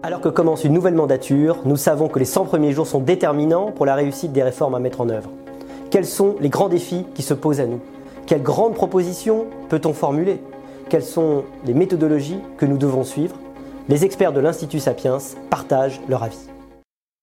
Alors que commence une nouvelle mandature, nous savons que les 100 premiers jours sont déterminants pour la réussite des réformes à mettre en œuvre. Quels sont les grands défis qui se posent à nous? Quelles grandes propositions peut-on formuler? Quelles sont les méthodologies que nous devons suivre? Les experts de l'Institut Sapiens partagent leur avis.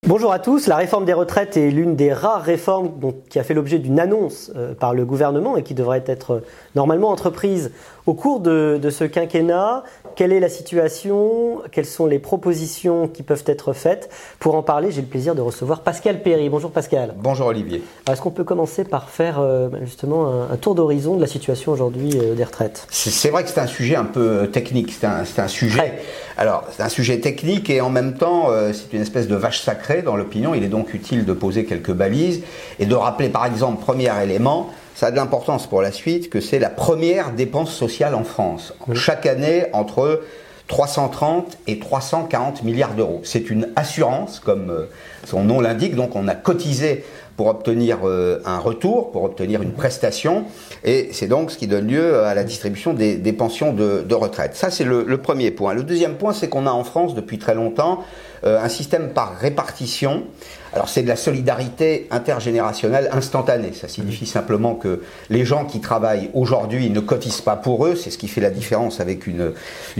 Bonjour à tous. La réforme des retraites est l'une des rares réformes qui a fait l'objet d'une annonce euh, par le gouvernement et qui devrait être euh, normalement entreprise au cours de, ce quinquennat. Quelle est la situation? Quelles sont les propositions qui peuvent être faites? Pour en parler, j'ai le plaisir de recevoir Pascal Perry. Bonjour Pascal. Bonjour Olivier. Est-ce qu'on peut commencer par faire euh, justement un, tour d'horizon de la situation aujourd'hui des retraites? C'est vrai que c'est un sujet un peu technique. C'est un, sujet. Alors, c'est un sujet technique et en même temps, c'est une espèce de vache sacrée dans l'opinion. Il est donc utile de poser quelques balises et de rappeler par exemple, premier élément, ça a de l'importance pour la suite, que c'est la première dépense sociale en France. Chaque année, entre 330 et 340 milliards d'euros. C'est une assurance, comme euh, son nom l'indique, donc on a cotisé pour obtenir euh, un retour, pour obtenir une prestation, et c'est donc ce qui donne lieu à la distribution des, pensions de, retraite. Ça, c'est le, premier point. Le deuxième point, c'est qu'on a en France depuis très longtemps euh, un système par répartition. Alors c'est de la solidarité intergénérationnelle instantanée. Ça signifie simplement que les gens qui travaillent aujourd'hui ne cotisent pas pour eux. C'est ce qui fait la différence avec une,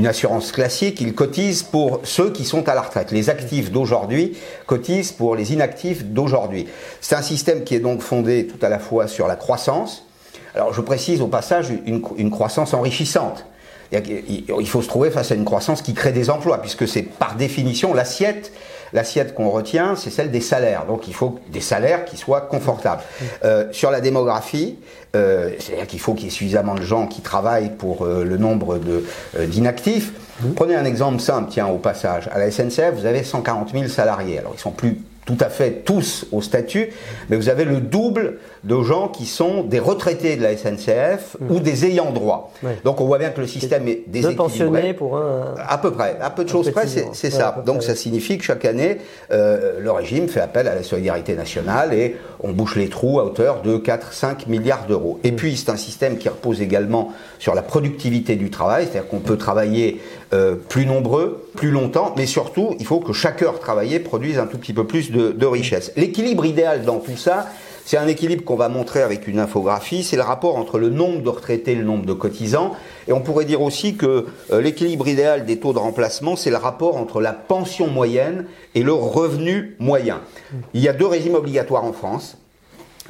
assurance classique. Ils cotisent pour ceux qui sont à la retraite. Les actifs d'aujourd'hui cotisent pour les inactifs d'aujourd'hui. Système qui est donc fondé tout à la fois sur la croissance. Alors je précise au passage une, croissance enrichissante. Il faut se trouver face à une croissance qui crée des emplois, puisque c'est par définition l'assiette. L'assiette qu'on retient, c'est celle des salaires. Donc il faut des salaires qui soient confortables. Euh, sur la démographie, euh, c'est-à-dire qu'il faut qu'il y ait suffisamment de gens qui travaillent pour euh, le nombre d'inactifs. Prenez un exemple simple, tiens, au passage. À la SNCF, vous avez 140 000 salariés. Alors ils sont plus tout à fait tous au statut, mais vous avez le double de gens qui sont des retraités de la SNCF mmh. ou des ayants droit. Donc on voit bien que le système est déséquilibré. Deux pensionnés pour un... À peu près, à peu de choses près, c'est ça. Donc ça signifie que chaque année, euh, le régime fait appel à la solidarité nationale et on bouche les trous à hauteur de 4-5 milliards d'euros. Et mmh. puis c'est un système qui repose également sur la productivité du travail, c'est-à-dire qu'on peut travailler euh, plus nombreux, plus longtemps, mais surtout, il faut que chaque heure travaillée produise un tout petit peu plus de, de richesse. L'équilibre idéal dans tout ça, c'est un équilibre qu'on va montrer avec une infographie, c'est le rapport entre le nombre de retraités et le nombre de cotisants. Et on pourrait dire aussi que euh, l'équilibre idéal des taux de remplacement, c'est le rapport entre la pension moyenne et le revenu moyen. Il y a deux régimes obligatoires en France,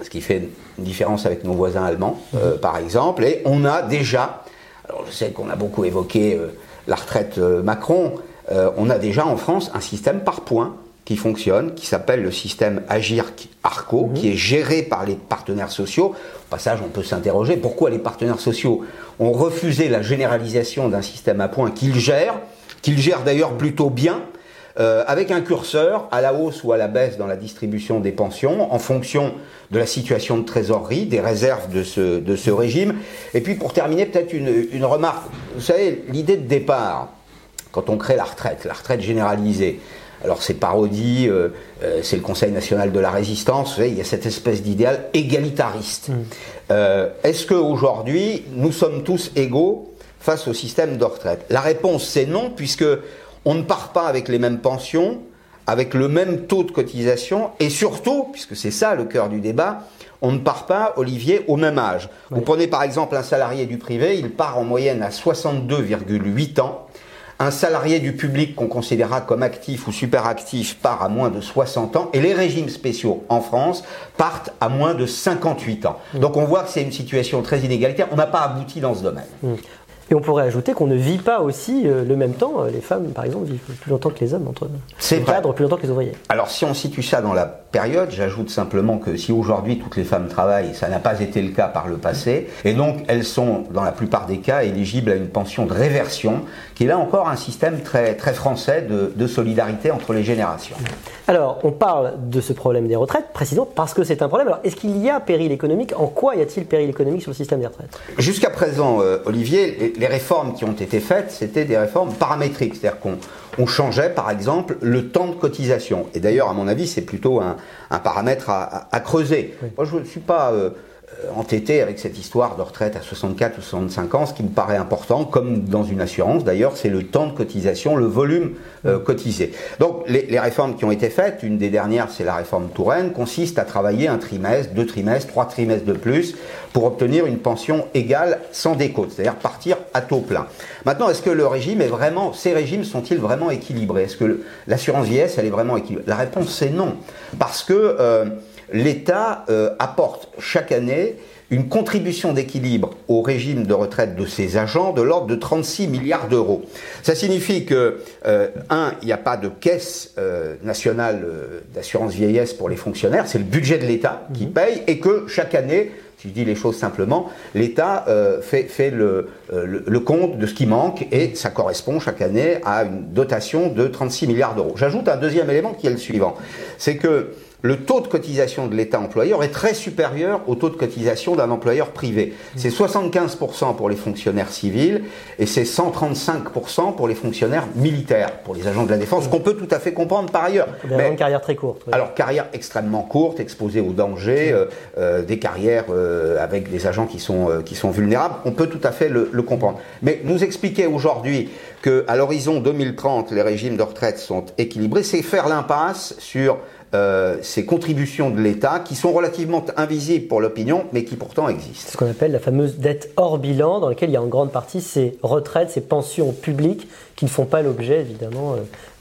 ce qui fait une différence avec nos voisins allemands, euh, par exemple, et on a déjà, alors je sais qu'on a beaucoup évoqué la retraite euh, Macron, euh, on a déjà en France un système par points qui fonctionne, qui s'appelle le système Agirc-Arco, mhm. qui est géré par les partenaires sociaux. Au passage, on peut s'interroger pourquoi les partenaires sociaux ont refusé la généralisation d'un système à points qu'ils gèrent, qu'ils gèrent d'ailleurs plutôt bien, euh, avec un curseur à la hausse ou à la baisse dans la distribution des pensions en fonction de la situation de trésorerie, des réserves de ce, de ce régime. Et puis pour terminer, peut-être une, une remarque. Vous savez, l'idée de départ, quand on crée la retraite, la retraite généralisée, alors c'est parodie, euh, euh, c'est le Conseil national de la résistance, vous savez, il y a cette espèce d'idéal égalitariste. Mm. Est-ce qu'aujourd'hui, nous sommes tous égaux face au système de retraite? La réponse c'est non, puisque on ne part pas avec les mêmes pensions, avec le même taux de cotisation, et surtout, puisque c'est ça le cœur du débat, on ne part pas, Olivier, au même âge. Vous prenez par exemple un salarié du privé, il part en moyenne à 62,8 ans. Un salarié du public qu'on considérera comme actif ou super actif part à moins de 60 ans et les régimes spéciaux en France partent à moins de 58 ans. Mm. Donc on voit que c'est une situation très inégalitaire. On n'a pas abouti dans ce domaine. Mm. Et on pourrait ajouter qu'on ne vit pas aussi euh, le même temps. Les femmes, par exemple, vivent plus longtemps que les hommes entre C'est cadres, plus longtemps que les ouvriers. Alors, si on situe ça dans la période, j'ajoute simplement que si aujourd'hui toutes les femmes travaillent, ça n'a pas été le cas par le passé, et donc elles sont, dans la plupart des cas, éligibles à une pension de réversion, qui est là encore un système très, très français de, de solidarité entre les générations. Alors, on parle de ce problème des retraites, précisément parce que c'est un problème. Alors, est-ce qu'il y a péril économique? En quoi y a-t-il péril économique sur le système des retraites? Jusqu'à présent, euh, Olivier, les réformes qui ont été faites, c'était des réformes paramétriques, c'est-à-dire qu'on changeait par exemple le temps de cotisation. Et d'ailleurs, à mon avis, c'est plutôt un, paramètre à, creuser. Moi, je ne suis pas euh, entêté avec cette histoire de retraite à 64 ou 65 ans. Ce qui me paraît important, comme dans une assurance d'ailleurs, c'est le temps de cotisation, le volume euh, cotisé. Donc les, réformes qui ont été faites, une des dernières c'est la réforme Touraine, consiste à travailler un trimestre, deux trimestres, trois trimestres de plus pour obtenir une pension égale sans décote, c'est-à-dire partir à taux plein. Maintenant, est-ce que le régime est vraiment, ces régimes sont-ils vraiment équilibrés? Est-ce que l'assurance vieillesse, elle est vraiment équilibrée? La réponse c'est non, parce que euh, l'État euh, apporte chaque année une contribution d'équilibre au régime de retraite de ses agents de l'ordre de 36 milliards d'euros. Ça signifie que, euh, un, il n'y a pas de caisse euh, nationale d'assurance vieillesse pour les fonctionnaires, c'est le budget de l'État qui mhm. paye, et que chaque année, si je dis les choses simplement, l'État fait, fait le, le, compte de ce qui manque et ça correspond chaque année à une dotation de 36 milliards d'euros. J'ajoute un deuxième élément qui est le suivant, c'est que le taux de cotisation de l'État employeur est très supérieur au taux de cotisation d'un employeur privé. C'est 75% pour les fonctionnaires civils et c'est 135% pour les fonctionnaires militaires, pour les agents de la défense, qu'on peut tout à fait comprendre par ailleurs. Mais, une carrière très courte. Alors, carrière extrêmement courte, exposée au danger, euh, euh, des carrières euh, avec des agents qui sont, qui sont vulnérables, on peut tout à fait le, le comprendre. Mais nous expliquer aujourd'hui qu'à l'horizon 2030, les régimes de retraite sont équilibrés, c'est faire l'impasse sur euh, ces contributions de l'État qui sont relativement invisibles pour l'opinion, mais qui pourtant existent. Ce qu'on appelle la fameuse dette hors bilan, dans laquelle il y a en grande partie ces retraites, ces pensions publiques qui ne font pas l'objet, évidemment, euh,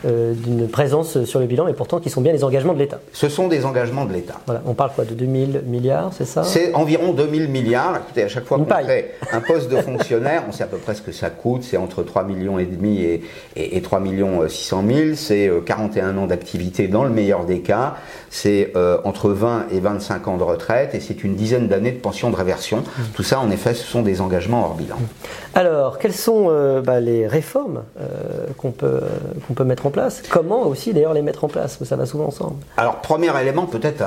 euh, d'une présence sur le bilan, mais pourtant qui sont bien les engagements de l'État. Ce sont des engagements de l'État. Voilà. On parle quoi De 2000 milliards, c'est ça? C'est environ 2000 milliards. Écoutez, à chaque fois qu'on crée un poste de fonctionnaire, on sait à peu près ce que ça coûte. C'est entre 3 millions et demi et, et, 3 millions 600 000. C'est 41 ans d'activité dans le meilleur des cas. C'est euh, entre 20 et 25 ans de retraite et c'est une dizaine d'années de pension de réversion. Mmh. Tout ça, en effet, ce sont des engagements hors bilan. Alors, quelles sont euh, bah, les réformes qu'on peut, qu'on peut mettre en place? Comment aussi d'ailleurs les mettre en place? Ça va souvent ensemble. Alors, premier élément, peut-être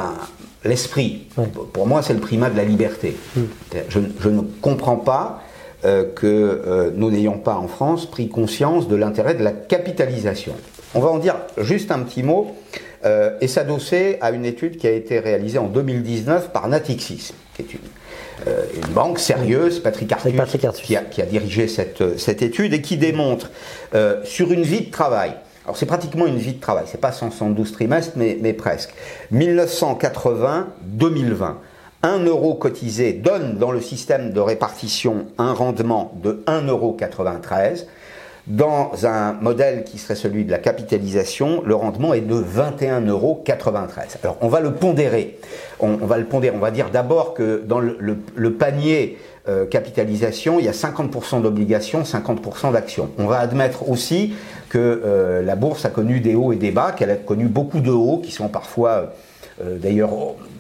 l'esprit. Pour moi, c'est le primat de la liberté. Hmm. Je, ne comprends pas euh, que euh, nous n'ayons pas en France pris conscience de l'intérêt de la capitalisation. On va en dire juste un petit mot euh, et s'adosser à une étude qui a été réalisée en 2019 par Natixis, qui est une euh, une banque sérieuse, Patrick Arthus, Qui, a, dirigé cette, cette, étude et qui démontre euh, sur une vie de travail, alors c'est pratiquement une vie de travail, c'est pas 172 trimestres, mais, mais presque, 1980-2020, un euro cotisé donne dans le système de répartition un rendement de 1,93 euro. Dans un modèle qui serait celui de la capitalisation, le rendement est de 21,93 euros. Alors on va le pondérer. On, va le pondérer. On va dire d'abord que dans le, panier euh, capitalisation, il y a 50% d'obligations, 50% d'actions. On va admettre aussi que euh, la bourse a connu des hauts et des bas, qu'elle a connu beaucoup de hauts qui sont parfois euh, d'ailleurs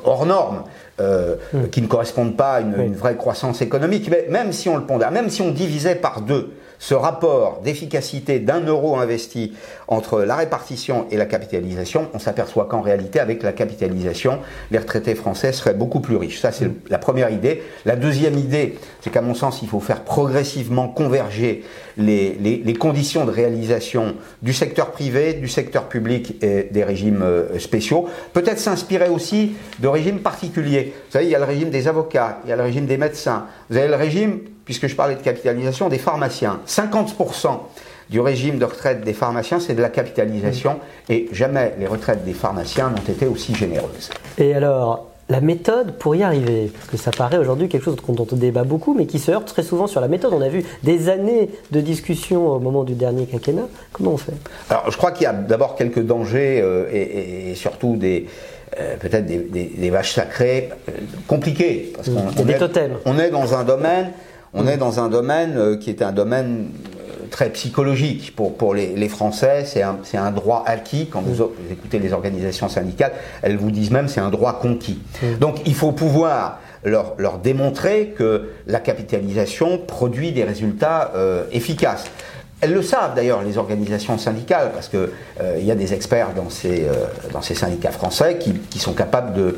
hors normes. Hmm. qui ne correspondent pas à une, une, vraie croissance économique, mais même si on le pondère, même si on divisait par deux ce rapport d'efficacité d'un euro investi entre la répartition et la capitalisation, on s'aperçoit qu'en réalité, avec la capitalisation, les retraités français seraient beaucoup plus riches. Ça, c'est la première idée. La deuxième idée, c'est qu'à mon sens, il faut faire progressivement converger les, conditions de réalisation du secteur privé, du secteur public et des régimes euh, spéciaux. Peut-être s'inspirer aussi de régimes particuliers. Vous savez, il y a le régime des avocats, il y a le régime des médecins, vous avez le régime puisque je parlais de capitalisation, des pharmaciens. 50% du régime de retraite des pharmaciens, c'est de la capitalisation, et jamais les retraites des pharmaciens n'ont été aussi généreuses. Et alors, la méthode pour y arriver Parce que ça paraît aujourd'hui quelque chose dont on débat beaucoup, mais qui se heurte très souvent sur la méthode. On a vu des années de discussion au moment du dernier quinquennat. Comment on fait? Alors, je crois qu'il y a d'abord quelques dangers euh, et, surtout des, euh, peut-être des, vaches sacrées euh, compliquées. Parce qu'on des totems. On est dans un domaine on est dans un domaine euh, qui est un domaine euh, très psychologique pour, pour les, les Français. C'est un, un, droit acquis. Quand vous, écoutez les organisations syndicales, elles vous disent même c'est un droit conquis. Donc il faut pouvoir leur, leur, démontrer que la capitalisation produit des résultats euh, efficaces. Elles le savent d'ailleurs, les organisations syndicales, parce qu'il il y a des experts dans ces, dans ces syndicats français qui, qui sont capables de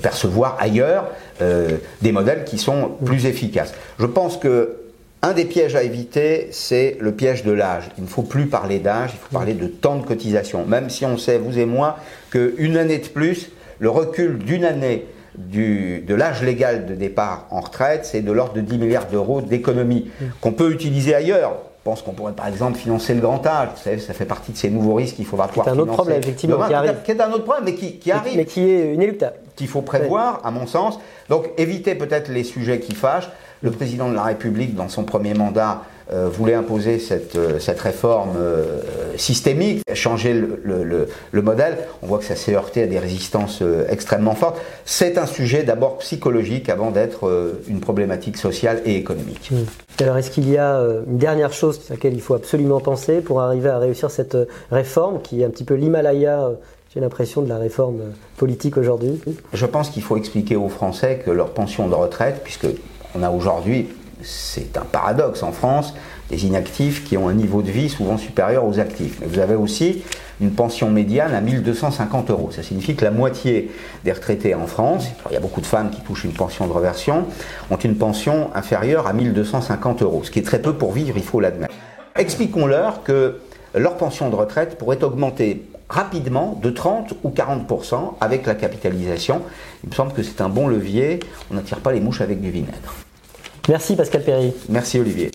percevoir ailleurs euh, des modèles qui sont plus efficaces. Je pense que un des pièges à éviter, c'est le piège de l'âge. Il ne faut plus parler d'âge, il faut parler de temps de cotisation. Même si on sait, vous et moi, qu'une année de plus, le recul d'une année de l'âge légal de départ en retraite, c'est de l'ordre de 10 milliards d'euros d'économie qu'on peut utiliser ailleurs. Je pense qu'on pourrait par exemple financer le grand âge. Vous savez, ça fait partie de ces nouveaux risques qu'il faudra pouvoir financer. C'est un autre problème, effectivement, qui arrive. Qui est un autre problème, mais qui, arrive. Mais qui est inéluctable. Qu'il faut prévoir, à mon sens. Donc éviter peut-être les sujets qui fâchent. Le président de la République, dans son premier mandat, euh, voulait imposer cette, euh, cette réforme euh, systémique, changer le, le, le, modèle. On voit que ça s'est heurté à des résistances extrêmement fortes. C'est un sujet d'abord psychologique avant d'être une problématique sociale et économique. Mmh. Alors est-ce qu'il y a une dernière chose à laquelle il faut absolument penser pour arriver à réussir cette réforme qui est un petit peu l'Himalaya j'ai l'impression de la réforme politique aujourd'hui? Je pense qu'il faut expliquer aux Français que leur pension de retraite, puisque on a aujourd'hui c'est un paradoxe en France, des inactifs qui ont un niveau de vie souvent supérieur aux actifs. Mais vous avez aussi une pension médiane à 1250 euros. Ça signifie que la moitié des retraités en France, il y a beaucoup de femmes qui touchent une pension de reversion, ont une pension inférieure à 1250 euros, ce qui est très peu pour vivre, il faut l'admettre. Expliquons-leur que leur pension de retraite pourrait augmenter rapidement de 30 ou 40% avec la capitalisation. Il me semble que c'est un bon levier. On n'attire pas les mouches avec du vinaigre. Merci Pascal Perry. Merci Olivier.